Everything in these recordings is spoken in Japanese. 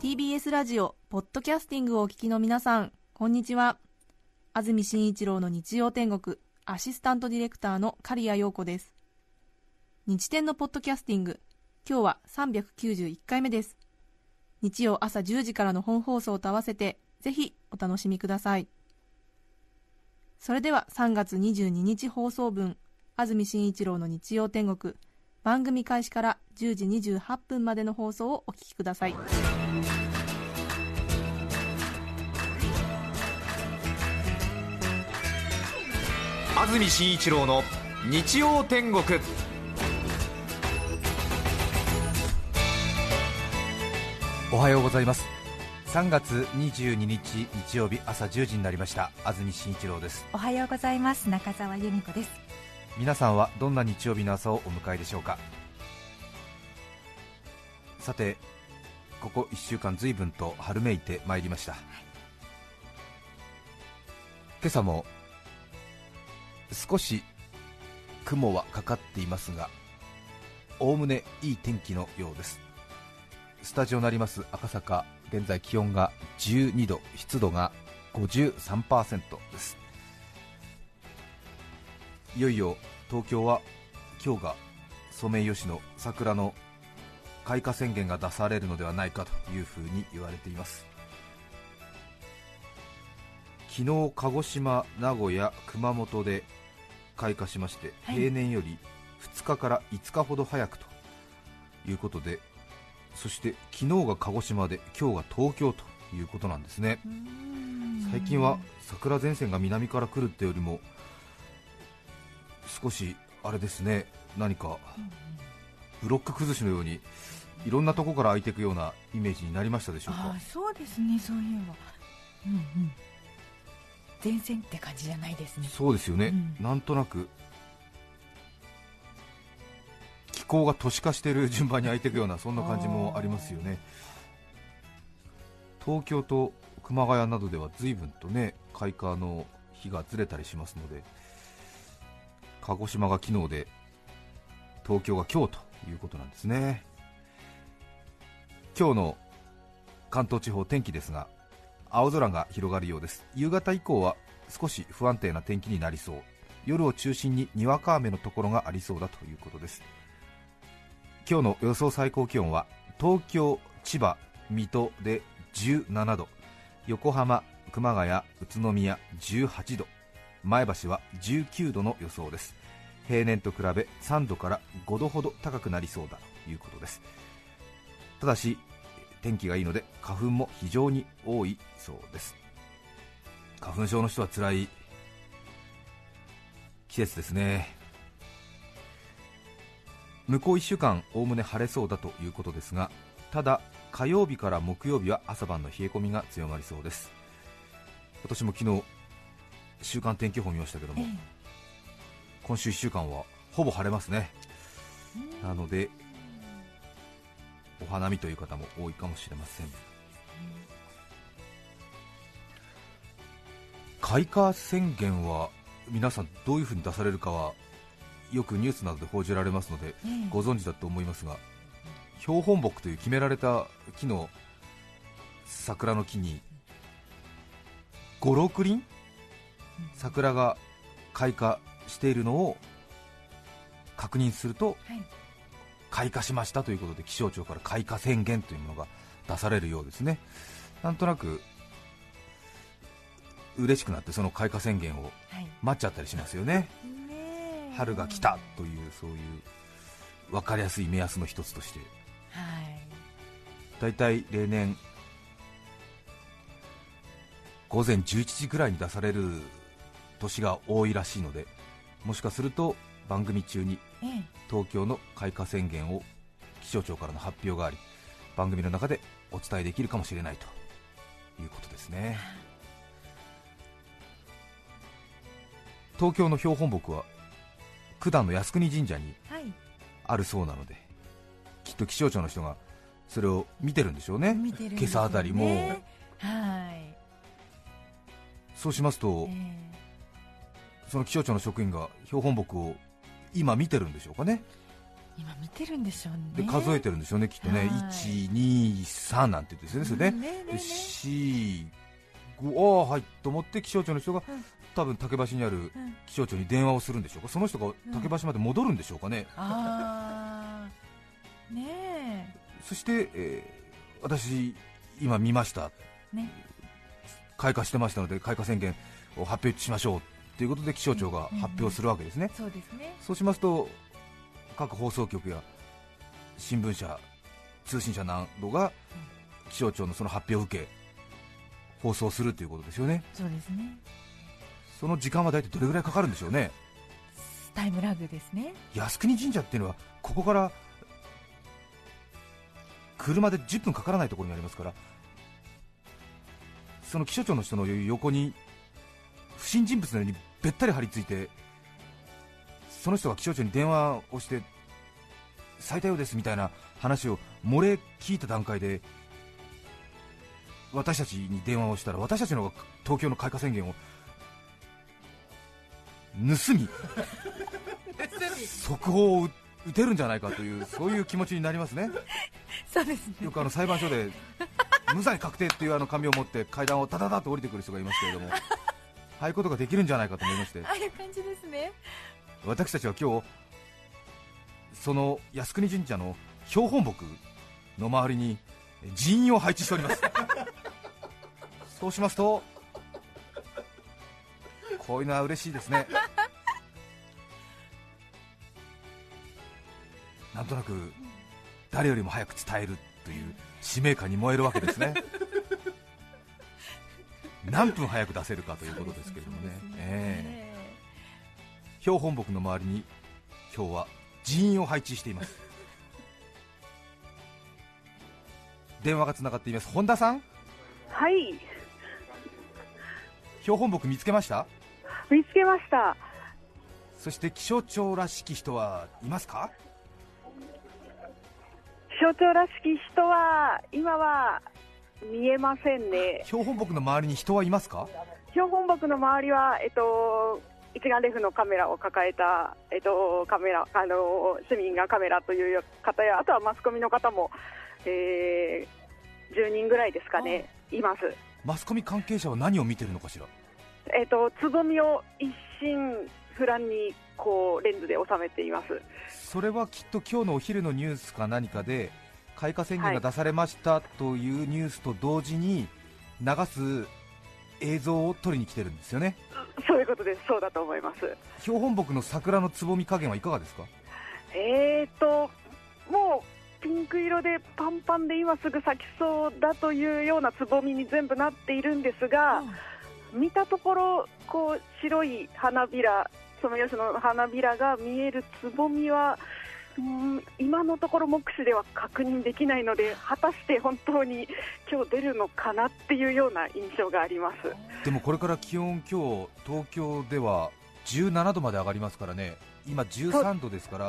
TBS ラジオポッドキャスティングをお聞きの皆さんこんにちは。安住紳一郎の日曜天国アシスタントディレクターの刈谷陽子です。日天のポッドキャスティング今日は391回目です。日曜朝10時からの本放送と合わせてぜひお楽しみください。それでは3月22日放送分安住紳一郎の日曜天国。番組開始から10時28分までの放送をお聞きください。安住紳一郎の日曜天国。おはようございます。3月22日日曜日朝10時になりました。安住紳一郎です。おはようございます。中澤由美子です皆さんはどんな日曜日の朝をお迎えでしょうか？さてここ1週間随分と春めいてまいりました、今朝も少し雲はかかっていますがおおむねいい天気のようです。スタジオなります赤坂。現在気温が12度湿度が53%です。いよいよ東京は今日がソメイヨシノ桜の開花宣言が出されるのではないかというふうに言われています。昨日鹿児島、名古屋、熊本で開花しまして、はい、平年より2日から5日ほど早くということでそして昨日が鹿児島で今日が東京ということなんですね。最近は桜前線が南から来るってよりも少しあれですね何かブロック崩しのようにいろんなところから開いていくようなイメージになりましたでしょうか？そうですねそういえばうんうん。前線って感じじゃないですね。そうですよね、うん、なんとなく気候が都市化している順番に開いていくようなそんな感じもありますよね。東京と熊谷などでは随分とね開花の日がずれたりしますので鹿児島が昨日で東京が今日ということなんですね。今日の関東地方天気ですが青空が広がるようです。夕方以降は少し不安定な天気になりそう。夜を中心ににわか雨のところがありそうだということです。今日の予想最高気温は東京、千葉、水戸で17度。横浜、熊谷、宇都宮18度。前橋は19度の予想です。平年と比べ3度から5度ほど高くなりそうだということです。ただし天気がいいので花粉も非常に多いそうです。花粉症の人は辛い季節ですね。向こう1週間おおむね晴れそうだということですがただ火曜日から木曜日は朝晩の冷え込みが強まりそうです。私も昨日週間天気予報見ましたけども、今週1週間はほぼ晴れますね。なのでお花見という方も多いかもしれません、開花宣言は皆さんどういうふうに出されるかはよくニュースなどで報じられますので、ご存知だと思いますが標本木という決められた木の桜の木に56輪？桜が開花しているのを確認すると、はい。開花しましたということで気象庁から開花宣言というものが出されるようですね、なんとなく嬉しくなってその開花宣言を待っちゃったりしますよね、はい、春が来たというそういう分かりやすい目安の一つとして、はい、大体例年午前11時ぐらいに出される年が多いらしいのでもしかすると番組中に東京の開花宣言を気象庁からの発表があり番組の中でお伝えできるかもしれないということですね。東京の標本木は九段の靖国神社にあるそうなので、はい、きっと気象庁の人がそれを見てるんでしょうね、ね。今朝あたりも、はい、そうしますと、えー、その気象庁の職員が標本木を今見てるんでしょうかね。今見てるんでしょうね。で数えてるんでしょうねきっとね、はい。123なんて言ってですよね、うん。ねねでね。4、5ああはいと思って気象庁の人が、うん。多分竹橋にあるうん気象庁に電話をするんでしょうか。その人が竹橋まで戻るんでしょうかね、ああねえ。そして、えー私今見ました。ね。開花してましたので開花宣言を発表しましょうということで気象庁が発表するわけですね、そうですね。そうしますと各放送局や新聞社通信社などが気象庁のその発表を受け放送するということですよね。そうですね。その時間は大体どれぐらいかかるんでしょうね？タイムラグですね。靖国神社っていうのはここから車で10分かからないところにありますからその気象庁の人の横に不審人物のようにべったり張り付いてその人が気象庁に電話をして咲いたようですみたいな話を漏れ聞いた段階で私たちに電話をしたら私たちの方が東京の開花宣言を盗み速報を打てるんじゃないかというそういう気持ちになりますね。そうですね。よくあの裁判所で無罪確定っていうあの紙を持って階段をタタタと降りてくる人がいますけれどもああいうことができるんじゃないかと思いまして。ああいう感じですね。私たちは今日その靖国神社の標本木の周りに人員を配置しております。そうしますとこういうのは嬉しいですね。なんとなく誰よりも早く伝えるという使命感に燃えるわけですね何分早く出せるかということですけれどもね。そうですええ。標本木の周りに今日は人員を配置しています。電話がつながっています。本田さん？はい、標本木見つけました？見つけました。そして気象庁らしき人はいますか？気象庁らしき人は今は見えませんね。標本木の周りに人はいますか？標本木の周りは、えっと、一眼レフのカメラを抱えた、えっと、カメラ、あの、市民がカメラという方や、あとはマスコミの方も、えー、10人ぐらいですかね、います。マスコミ関係者は何を見てるのかしら？えっと、つぼみを一心不乱に、こう、レンズで収めています。それはきっと今日のお昼のニュースか何かで開花宣言が出されましたというニュースと同時に流す映像を撮りに来てるんですよねそういうことです。そうだと思います。標本木の桜のつぼみ加減はいかがですか？えーと、もうピンク色でパンパンで今すぐ咲きそうだというようなつぼみに全部なっているんですが、見たところ、こう白い花びら、ソメイヨシノの花びらが見えるつぼみは、うん今のところ目視では確認できないので、果たして本当に今日出るのかなっていうような印象があります。でもこれから気温、今日東京では17度まで上がりますからね、今13度ですから、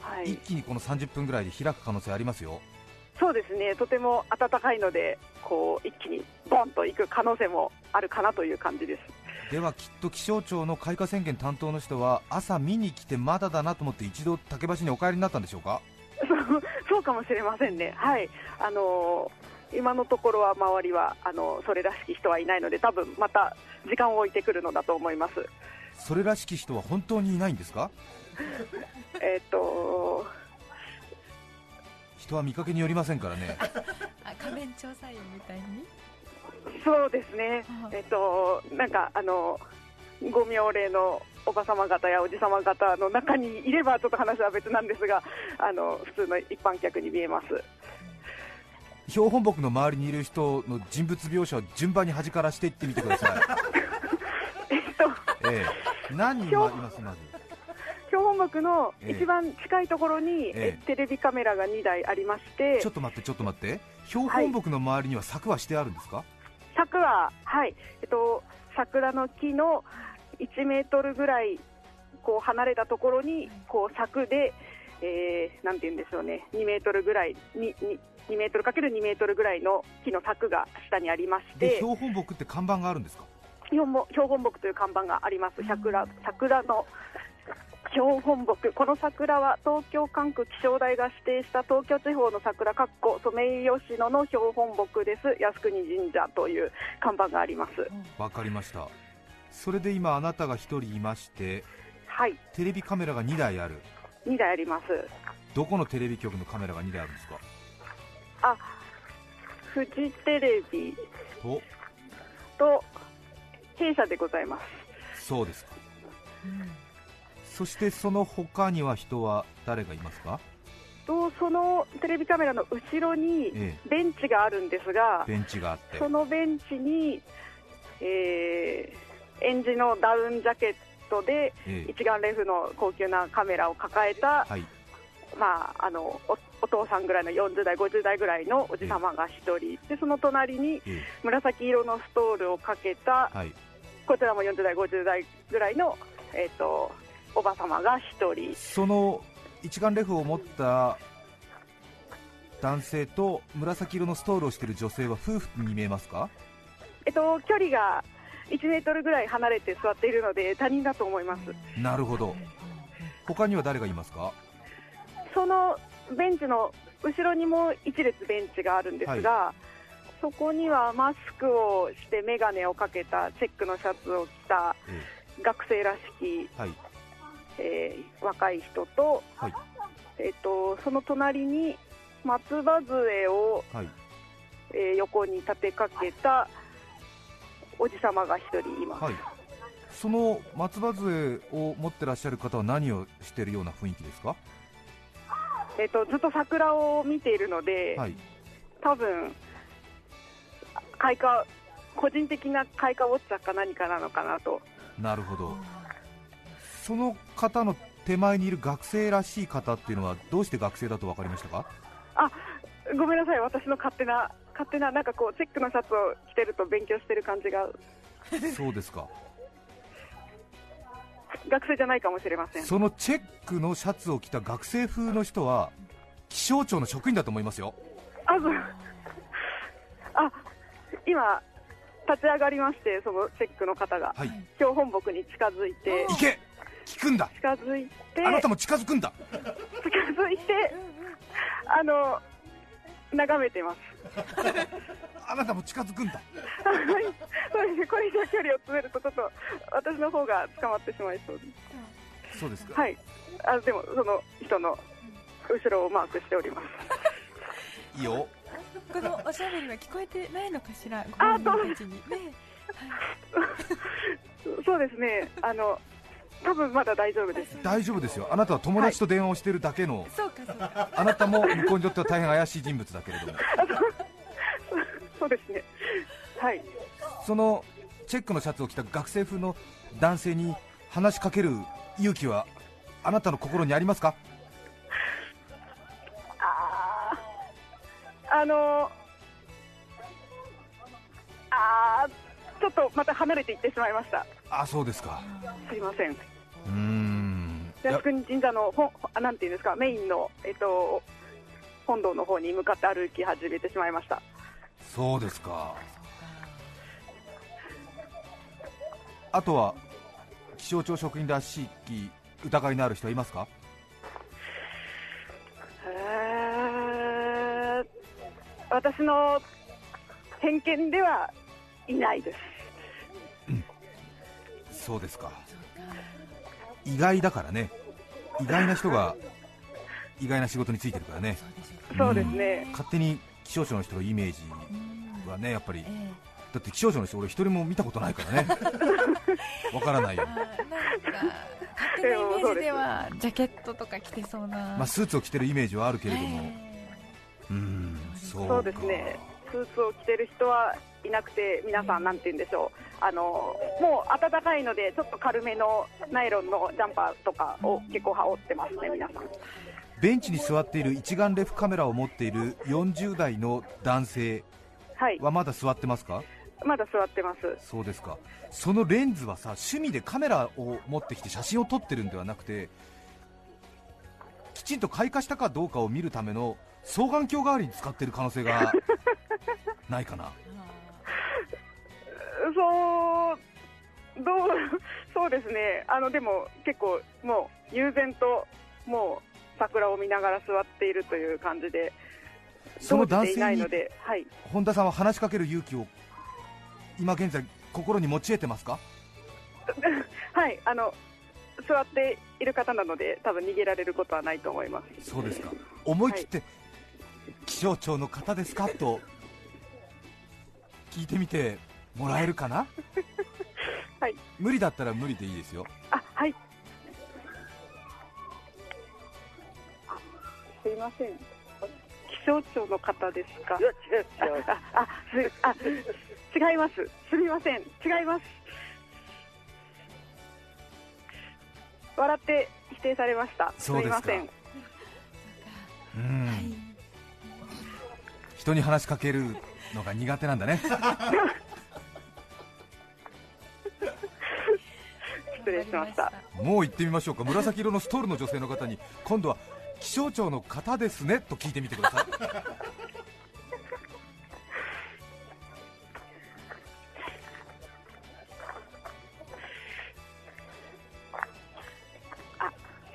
はい一、気にこの30分ぐらいで開く可能性ありますよ、そうですね、とても暖かいので、こう一気にボンと行く可能性もあるかなという感じです。ではきっと気象庁の開花宣言担当の人は朝見に来てまだだなと思って一度竹橋にお帰りになったんでしょうか？そうかもしれませんね、はい、あのー今のところは周りはあのそれらしき人はいないので、多分また時間を置いてくるのだと思います。それらしき人は本当にいないんですか？えっ、と人は見かけによりませんからね。あ仮面調査員みたいに？そうですね。は、いえっ、となんかあのご妙齢のおば様方やおじ様方の中にいればちょっと話は別なんですが、あの普通の一般客に見えます。標本木の周りにいる人の人物描写を順番に端からしていってみてください、えっとええ、何人いますまず。標本木のええ。一番近いところに、ええ。えテレビカメラが2台ありましてちょっと待ってちょっと待って。標本木の周りには柵はしてあるんですか、柵は、はいえっと、桜の木の1メートルぐらいこう離れたところにこう柵で、えーなんて言うんでしょうね、2メートルぐらい、にに2メートルかける2メートルぐらいの木の柵が下にありましでて、標本木って看板があるんですか？標本木という看板があります、桜桜の標本木、この桜は東京管区気象台が指定した東京地方の桜、かっこソメイヨシノの標本木です、靖国神社という看板があります。わかりました。それで今あなたが1人いましてはい、テレビカメラが2台ある。2台あります。どこのテレビ局のカメラが2台あるんですか？あ、フジテレビ。とと弊社でございます。そうですかそしてその他には人は誰がいますか？とそのテレビカメラの後ろにえベンチがあるんですがえ、ベンチがあって。そのベンチに、えー園児のダウンジャケットでええ。一眼レフの高級なカメラを抱えた、はい。まあ、あのおお父さんぐらいの40代、50代ぐらいのおじ様が1人、でその隣にえ紫色のストールをかけたえはい。こちらも40代、50代ぐらいの、えー、とおば様が1人、その一眼レフを持った男性と紫色のストールをしている女性は夫婦に見えますか？えっと、距離が1メートルぐらい離れて座っているので他人だと思います。なるほど。他には誰がいますか？そのベンチの後ろにも一列ベンチがあるんですが、そこにはマスクをして眼鏡をかけたチェックのシャツを着たえ学生らしき、えはいえー若い人と,、はい。えっとその隣に松葉杖を、はい。えー横に立てかけたおじさまが一人います。はい。その松葉杖を持ってらっしゃる方は何をしているような雰囲気ですか？えっとずっと桜を見ているので、はい。多分開花個人的な開花ウォッチャーか何かなのかなと。なるほどその方の手前にいる学生らしい方っていうのはどうして学生だと分かりましたか？ごめんなさい。私の勝手な勝手ななんかこうチェックのシャツを着てると勉強してる感じが。そうですか。学生じゃないかもしれません。そのチェックのシャツを着た学生風の人は気象庁の職員だと思いますよ。あそう。あ今立ち上がりましてそのチェックの方が。はい。標本木に近づいて。行け聞くんだ。近づいて。あなたも近づくんだ。近づいてあの眺めてます。あなたも近づくんだ。はい。そうですね。これ以上距離を詰めるとちょっと私の方が捕まってしまいそうです。そうですか、はい。あでもその人の後ろをマークしております。いいよ。このおしゃべりは聞こえてないのかしら？ごあ本人たちに。ね そうですね。あの多分まだ大丈夫です。大丈夫ですよ。あなたは友達と電話をしているだけの、そうかそうか。あなたも向こうにとっては大変怪しい。人物だけれどもそうですね。はい。そのチェックのシャツを着た学生風の男性に話しかける勇気はあなたの心にありますか？あーあのあーちょっとまた離れていってしまいましたあそうですか。すいません。うーん。靖国神社のほんあなんていうんですか？メインのえっと本堂の方に向かって歩き始めてしまいました。そうですか。あとは気象庁職員らしき疑いのある人はいますか？えー私の偏見ではいないですそうですか。意外だからね。意外な人が意外な仕事についてるからね。そうですね。勝手に気象庁の人のイメージはねやっぱり。えだって気象庁の人俺一人も見たことないからね。わからないよ。なんか勝手なイメージではジャケットとか着てそうな、まあ、スーツを着てるイメージはあるけれども、えうーうか。そうですねスーツを着てる人はいなくて皆さんなんて言うんでしょう。あのもう暖かいのでちょっと軽めのナイロンのジャンパーとかを結構羽織ってますね皆さん。ベンチに座っている一眼レフカメラを持っている40代の男性はい。はまだ座ってますか？まだ座ってます。そうですか。そのレンズはさ趣味でカメラを持ってきて写真を撮ってるんではなくてきちんと開花したかどうかを見るための双眼鏡代わりに使ってる可能性がないかな。そうどう そうですね、あのでも結構、もう悠然ともう桜を見ながら座っているという感じで、その男性にはい、本田さんは話しかける勇気を今現在心に持ち得てますか？はい、あの座っている方なので、多分逃げられることはないと思います。そうですか。思い切って、気象庁の方ですか？と聞いてみてもらえるかな？はい、無理だったら無理でいいですよ。あはい。あすいません、気象庁の方ですか？ああすあ違います、すみません、違います。笑って否定されました。すそうですか。みません。うん、はい人に話しかけるのが苦手なんだね。失礼しました。もう行ってみましょうか。紫色のストールの女性の方に今度は気象庁の方ですねと聞いてみてください。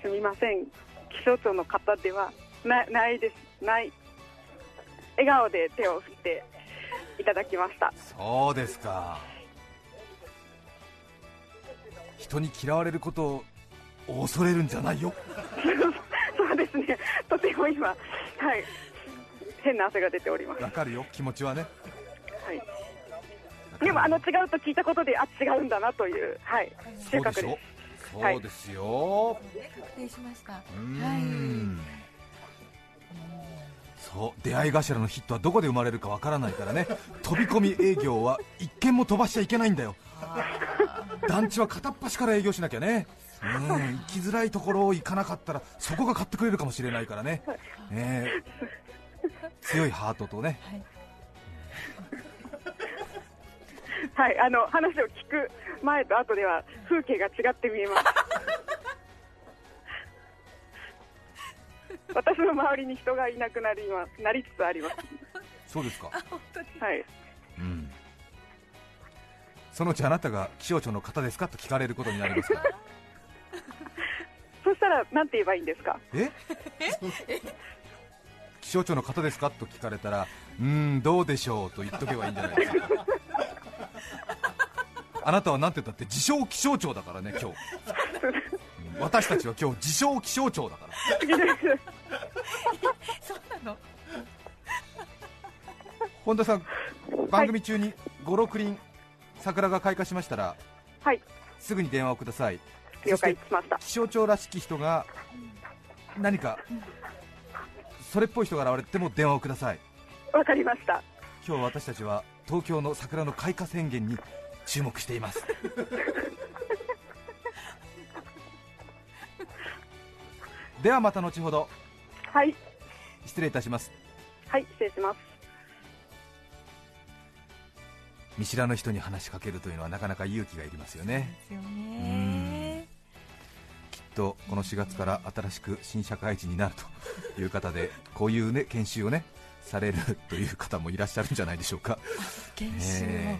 すみません、気象庁の方ではなないです、ない。笑顔で手を振っていただきました。そうですか。人に嫌われることを恐れるんじゃないよ。そうですね、とても今、はい、変な汗が出ております。わかるよ。気持ちはね。はい。でもあの違うと聞いたことで、あ違うんだなという、はい、収穫でそうでしょ。す。そうですよ、確定しました。うーんそう出会い頭のヒットはどこで生まれるかわからないからね。飛び込み営業は一件も飛ばしちゃいけないんだよ。団地は片っ端から営業しなきゃね。うん行きづらいところを行かなかったらそこが買ってくれるかもしれないからね、え。ー強いハートとね。はい、あの話を聞く前と後では風景が違って見えます。私の周りに人がいなくなります、なりつつあります。そうですか、はい、うん、そのうちあなたが気象庁の方ですかと聞かれることになりますから そしたら、なんて言えばいいんですか？え？気象庁の方ですかと聞かれたら、うーん、どうでしょうと言っとけばいいんじゃないですか。あなたはなんて言ったって自称気象庁だからね、今日。うん私たちは今日自称気象庁だから。そうなの本田さん、番組中に5、6輪桜が開花しましたら、はい、すぐに電話をください。了解しました。気象庁らしき人が何かそれっぽい人が現れても電話をください。わかりました。今日私たちは東京の桜の開花宣言に注目しています ではまた後ほどはい、失礼いたします。はい、失礼します。見知らぬ人に話しかけるというのはなかなか勇気がいりますよね。ですよね。きっとこの4月から新しく新社会人になるという方で こういうね研修をねされるという方もいらっしゃるんじゃないでしょうか。研修を、ええ。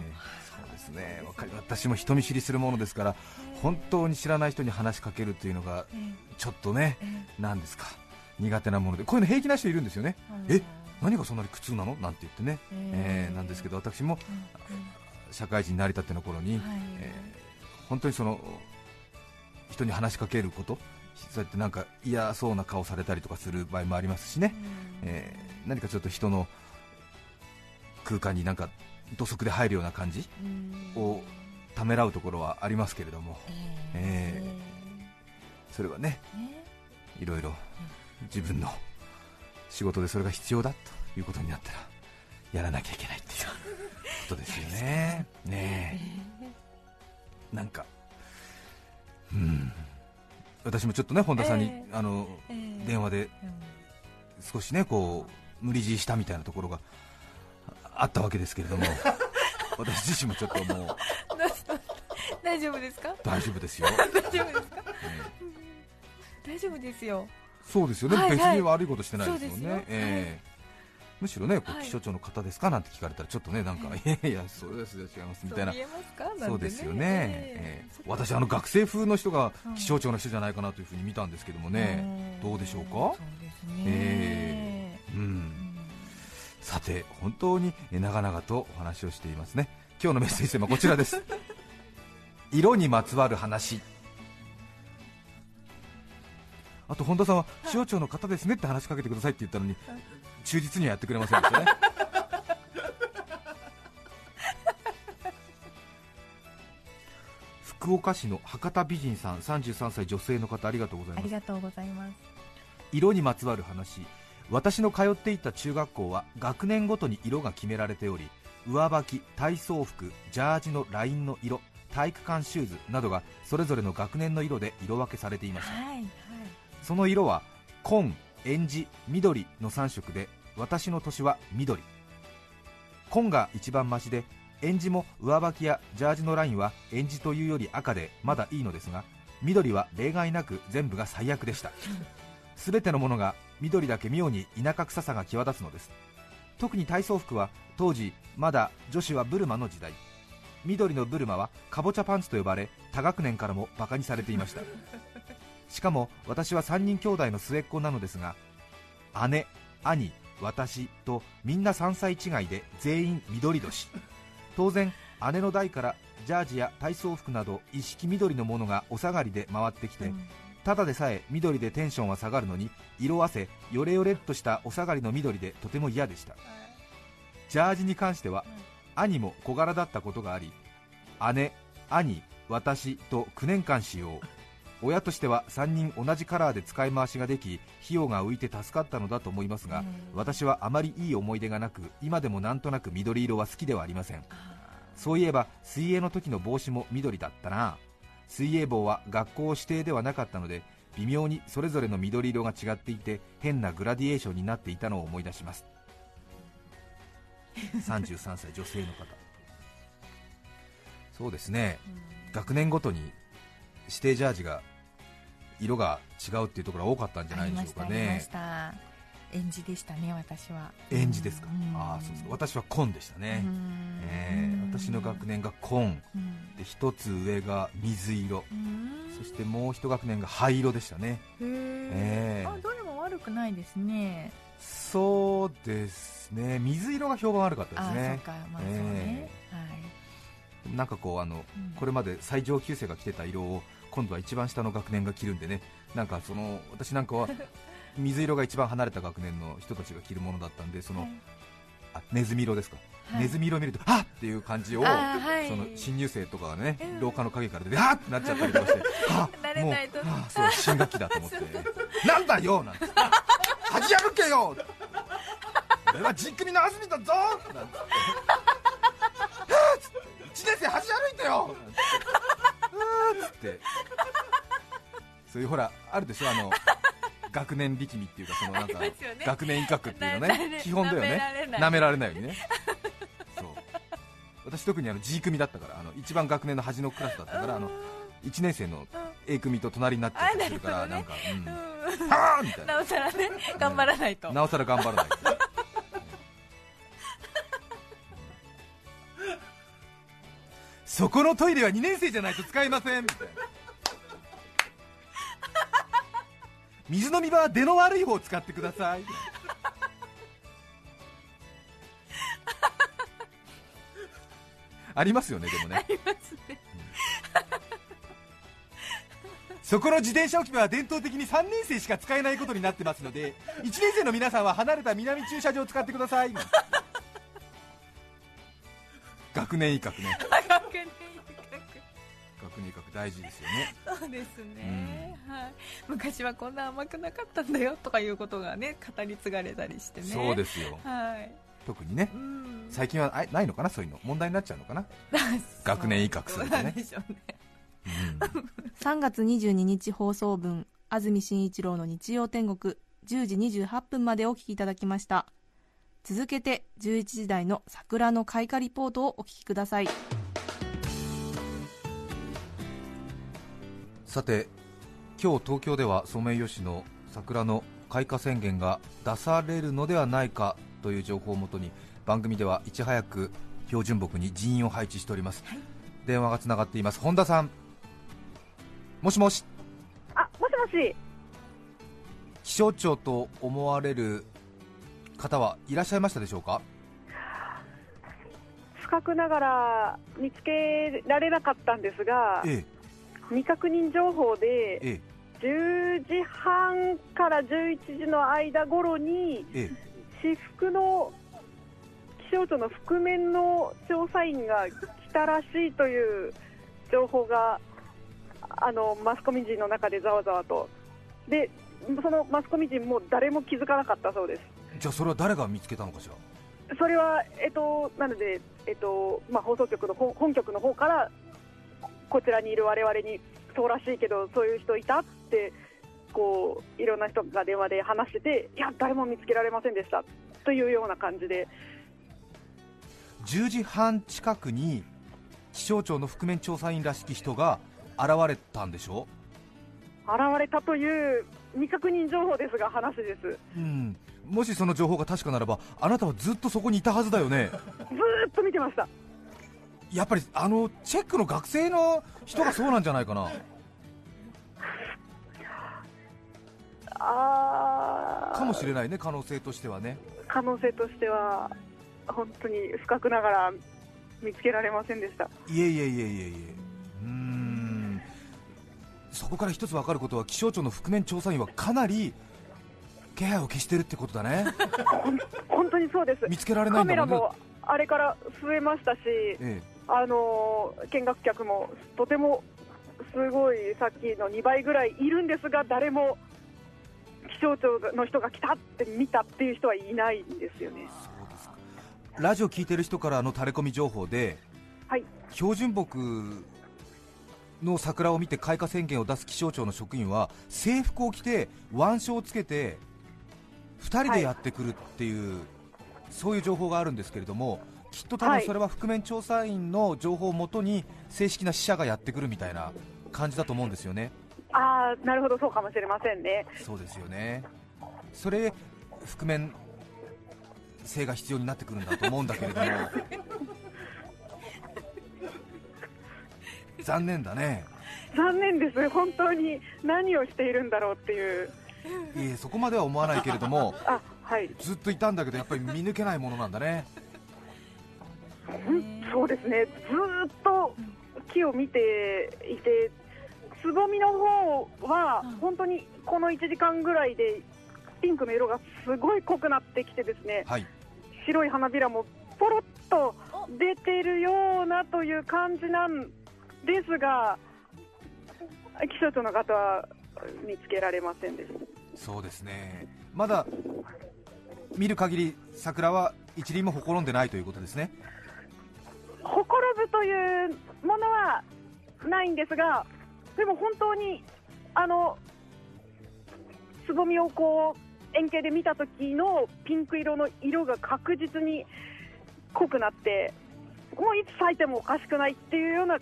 そうですね。わかり私も人見知りするものですから本当に知らない人に話しかけるというのがえちょっとねええなんですか苦手なもので。こういうの平気な人いるんですよね。え何がそんなに苦痛なの？なんて言ってね、ええーなんですけど私も社会人になりたての頃に、はい。えー本当にその人に話しかけることそうやってなんか嫌そうな顔されたりとかする場合もありますしね、えー何かちょっと人の空間になんか土足で入るような感じうん。をためらうところはありますけれどもええそれはねいろいろ自分の仕事でそれが必要だということになったらやらなきゃいけないっていうことですよね。ねえ。なんかうん。私もちょっとね本田さんに、ええ。あのええ。電話でうん少しねこう無理強いしたみたいなところがあったわけですけれども 私自身もちょっともう大丈夫ですか？大丈夫ですよ、大丈夫ですか？ええ。大丈夫ですよそうですよね、はいはい。別に悪いことしてないですもんね、えむしろね気象庁の方ですかなんて聞かれたらちょっとねなんかい。やいやそうですよ違いますみたいな。そうですよね、私あの学生風の人がうん気象庁の人じゃないかなというふうに見たんですけどもね、どうでしょうか？そうですね、え。うん。うん。さて本当にえ長々とお話をしていますね。今日のメッセージテーマはこちらです。色にまつわる話あと本田さんは気象庁の方ですねって話しかけてくださいって言ったのに 忠実にはやってくれませんでしたね。福岡市の博多美人さん33歳女性の方ありがとうございます。ありがとうございます。色にまつわる話。私の通っていた中学校は学年ごとに色が決められており上履き体操服ジャージのラインの色体育館シューズなどがそれぞれの学年の色で色分けされていました。はいはいその色は紺、えんじ、緑の3色で私の年は緑紺が一番マシでえんじも上履きやジャージのラインはえんじというより赤でまだいいのですが緑は例外なく全部が最悪でした。全てのものが緑だけ妙に田舎臭さが際立つのです。特に体操服は当時まだ女子はブルマの時代。緑のブルマはかぼちゃパンツと呼ばれ他学年からもバカにされていましたしかも私は3人兄弟の末っ子なのですが姉、兄、私とみんな3歳違いで全員緑年。当然姉の代からジャージや体操服など一式緑のものがお下がりで回ってきて、うん。ただでさえ緑でテンションは下がるのに色あせヨレヨレっとしたお下がりの緑でとても嫌でした。ジャージに関しては兄も小柄だったことがあり姉、兄、私と9年間使用親としては3人同じカラーで使い回しができ費用が浮いて助かったのだと思いますが、私はあまりいい思い出がなく今でもなんとなく緑色は好きではありません。そういえば水泳の時の帽子も緑だったな。水泳帽は学校指定ではなかったので微妙にそれぞれの緑色が違っていて変なグラディエーションになっていたのを思い出します。33歳女性の方。そうですね。学年ごとに指定ジャージが色が違うっていうところが多かったんじゃないでしょうかね。した演じでしたね私は。演じですか、うん。ああそうですか。私は紺でしたね、うん。えー私の学年が紺。うん。で一つ上が水色。うん。そしてもう一学年が灰色でしたね。へえー。えあどれも悪くないですね。そうですね。水色が評判悪かったあですね。まあそうね。はい。なんかこうあのうん。これまで最上級生が着てた色を今度は一番下の学年が着るんでね。なんかその私なんかは 水色が一番離れた学年の人たちが着るものだったんでその、はい。あネズミ色ですか、はい。ネズミ色を見るとあ。っっていう感じを、はい。その新入生とかがね、うん。廊下の陰から出てあっってなっちゃったりとかして あもうあそう新学期だと思って。なんだよなんて。恥やるけよ。俺はじっくりの安住だぞ。なんて。1年生恥歩いてよなんてつって。そういうほらあるでしょあの学年力みっていうかそのなんか、ね。学年威嚇っていうのななね基本だよね。舐舐められないようにね。そう。私特にあの G 組だったからあの一番学年の端のクラスだったからあの1年生の A 組と隣になっちゃったりするからあなんか、うん、うん。はーみたいな。なおさらね頑張らないと。なおさら頑張らないとそこのトイレは2年生じゃないと使えません。みたいな水飲み場は出の悪い方を使ってください。ありますよねでもね。ありますねそこの自転車置き場は伝統的に3年生しか使えないことになってますので1年生の皆さんは離れた南駐車場を使ってください。学年威嚇ね。学年大事ですよね。嚇そうですね、はい、昔はこんな甘くなかったんだよとかいうことがね語り継がれたりしてね。そうですよ。はい。特にね。うん。最近はあないのかな？そういうの。問題になっちゃうのかな？学年威嚇するとね。でしょうね。うん。3月22日放送分安住紳一郎の日曜天国10時28分までお聞きいただきました。続けて11時台の桜の開花リポートをお聞きくださいさて今日東京ではソメイヨシノ桜の開花宣言が出されるのではないかという情報をもとに番組ではいち早く標準木に人員を配置しております、電話がつながっています。本田さんもしもし？あ、もしもし。気象庁と思われる方はいらっしゃいましたでしょうか？不覚ながら見つけられなかったんですが、え未確認情報でええ。10時半から11時の間頃にええ。私服の気象庁の覆面の調査員が来たらしいという情報があのマスコミ陣の中でざわざわと。でそのマスコミ陣も誰も気づかなかったそうです。じゃあそれは誰が見つけたのかしら？それは、えっと、なので、えっとまあ、放送局の本本局の方からこちらにいる我々にそうらしいけどそういう人いたってこういろんな人が電話で話してていや誰も見つけられませんでしたというような感じで。10時半近くに気象庁の覆面調査員らしき人が現れたんでしょ現れたという未確認情報ですが話です。うん。もしその情報が確かならばあなたはずっとそこにいたはずだよね？ずーっと見てましたやっぱりあのチェックの学生の人がそうなんじゃないかな。あー。かもしれないね可能性としてはね。可能性としては本当に不覚ながら見つけられませんでした。いえいえいえいえいえ。うーん。そこから一つ分かることは気象庁の覆面調査員はかなり気配を消してるってことだね。本当にそうです。見つけられないカんだもんね。メラもあれから増えましたし、えあのー見学客もとてもすごいさっきの2倍ぐらいいるんですが、誰も気象庁の人が来たって見たっていう人はいないんですよねえ。そうですかラジオ聞いてる人からのタレコミ情報ではい、標準木の桜を見て開花宣言を出す気象庁の職員は制服を着て腕章をつけて2人でやってくるっていう、そういう情報があるんですけれどもきっと多分それは覆面調査員の情報をもとに正式な死者がやってくるみたいな感じだと思うんですよね。ああ、なるほど、そうかもしれませんね。そうですよね。それ覆面性が必要になってくるんだと思うんだけれども。残念だね。残念です、本当に何をしているんだろうっていう、いえそこまでは思わないけれども。あはい、ずっといたんだけどやっぱり見抜けないものなんだね。うんそうですね、ずーっと木を見ていて、つぼみの方は本当にこの1時間ぐらいでピンクの色がすごい濃くなってきてですね、はい。白い花びらもポロッと出てるようなという感じなんですが、気象庁の方は見つけられませんでした。そうですね。まだ見る限り桜は一輪もほころんでないということですねほころぶというものはないんですが、でも本当にあのつぼみをこう円形で見た時のピンク色の色が確実に濃くなって、もういつ咲いてもおかしくないっていうような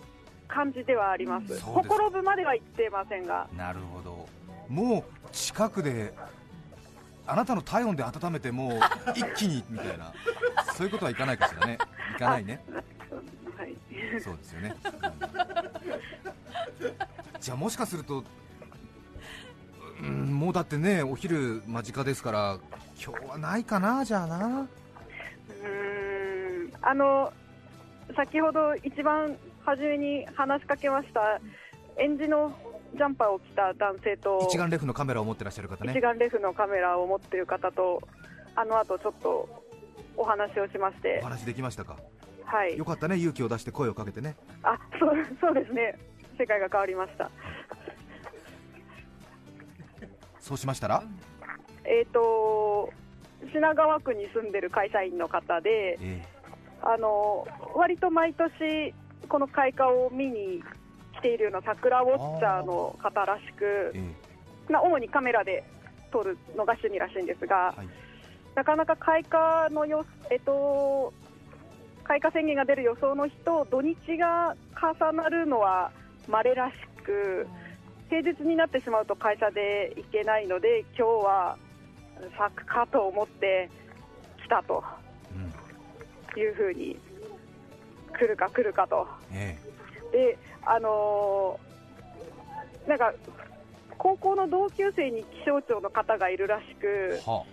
感じではあります。す。ほころぶまでは言ってませんが、なるほど。もう近くであなたの体温で温めてもう一気にみたいなそういうことはいかないかしらね。いかないね。はい、そうですよね、うん。じゃあもしかすると、うん、もうだってねお昼間近ですから今日はないかなじゃあな。うーんあの先ほど一番初めに話しかけました、エンジのジャンパーを着た男性と、一眼レフのカメラを持ってらっしゃる方ね。一眼レフのカメラを持っている方と、あの後ちょっとお話をしまして。お、話できましたか？はい。よ、かったね勇気を出して声をかけてね。あそうそうですね、世界が変わりました。そうしましたら？えっ、と品川区に住んでる会社員の方で、えあの割と毎年、この開花を見に来ているような桜ウォッチャーの方らしくえ、え。まあ、主にカメラで撮るのが趣味らしいんですが、はい。なかなか開花のよ、えっと、開花宣言が出る予想の日と土日が重なるのは稀らしく、平日になってしまうと会社で行けないので、今日は咲くかと思って来たとうんいうふうに来るか来るかと。えであのーなんか高校の同級生に気象庁の方がいるらしくえは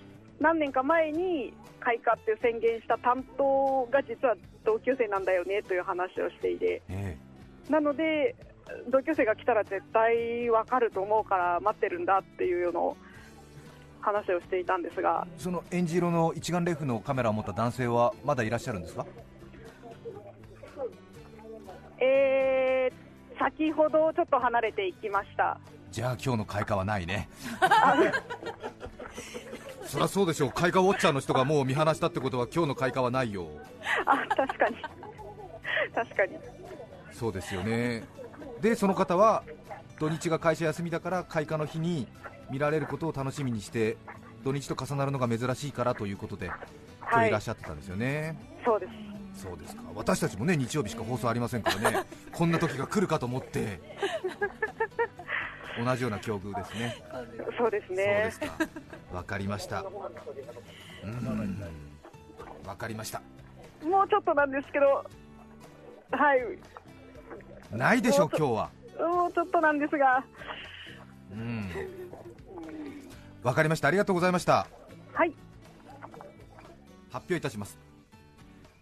何年か前に開花って宣言した担当が実は同級生なんだよねという話をしていて。えなので同級生が来たら絶対わかると思うから待ってるんだっていうような話をしていたんですが。えそのエンジ色の一眼レフのカメラを持った男性はまだいらっしゃるんですか？えー、先ほどちょっと離れていきました。じゃあ今日の開花はないね そりゃそうでしょう。開花ウォッチャーの人がもう見放したってことは今日の開花はないよ。あ確かに。確かに。そうですよね。でその方は土日が会社休みだから開花の日に見られることを楽しみにして土日と重なるのが珍しいからということで今日いらっしゃってたんですよね、そうです。そうですか。私たちもね日曜日しか放送ありませんからね。こんな時が来るかと思って同じような境遇ですね。そうですそうねですか。わかりました。うん。わかりました。もうちょっとなんですけどはい。ないでしょう今日は。もうちょっとなんですが。うん。わかりました。ありがとうございました。はい。発表いたします。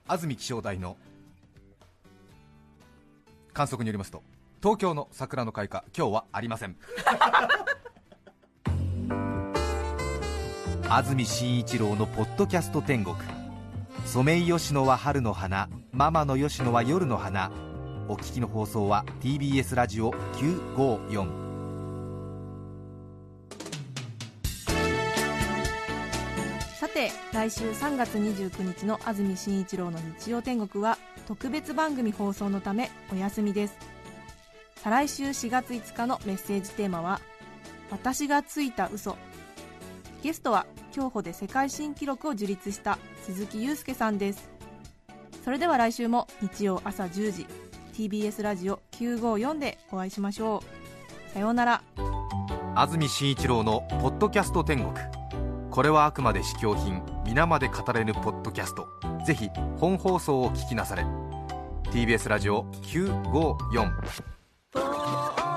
安住気象台の観測によりますと東京の桜の開花今日はありません。安住紳一郎のポッドキャスト天国。ソメイヨシノは春の花ママのヨシノは夜の花。お聞きの放送は TBS ラジオ954さて来週3月29日の安住紳一郎の日曜天国は特別番組放送のためお休みです再来週4月5日のメッセージテーマは「私がついた嘘。ゲストは競歩で世界新記録を樹立した鈴木雄介さんです。それでは来週も日曜朝10時 TBS ラジオ954でお会いしましょう。さようなら。安住紳一郎の「ポッドキャスト天国」これはあくまで試供品皆まで語れぬポッドキャスト。ぜひ本放送を聞きなされ。TBS ラジオ954 for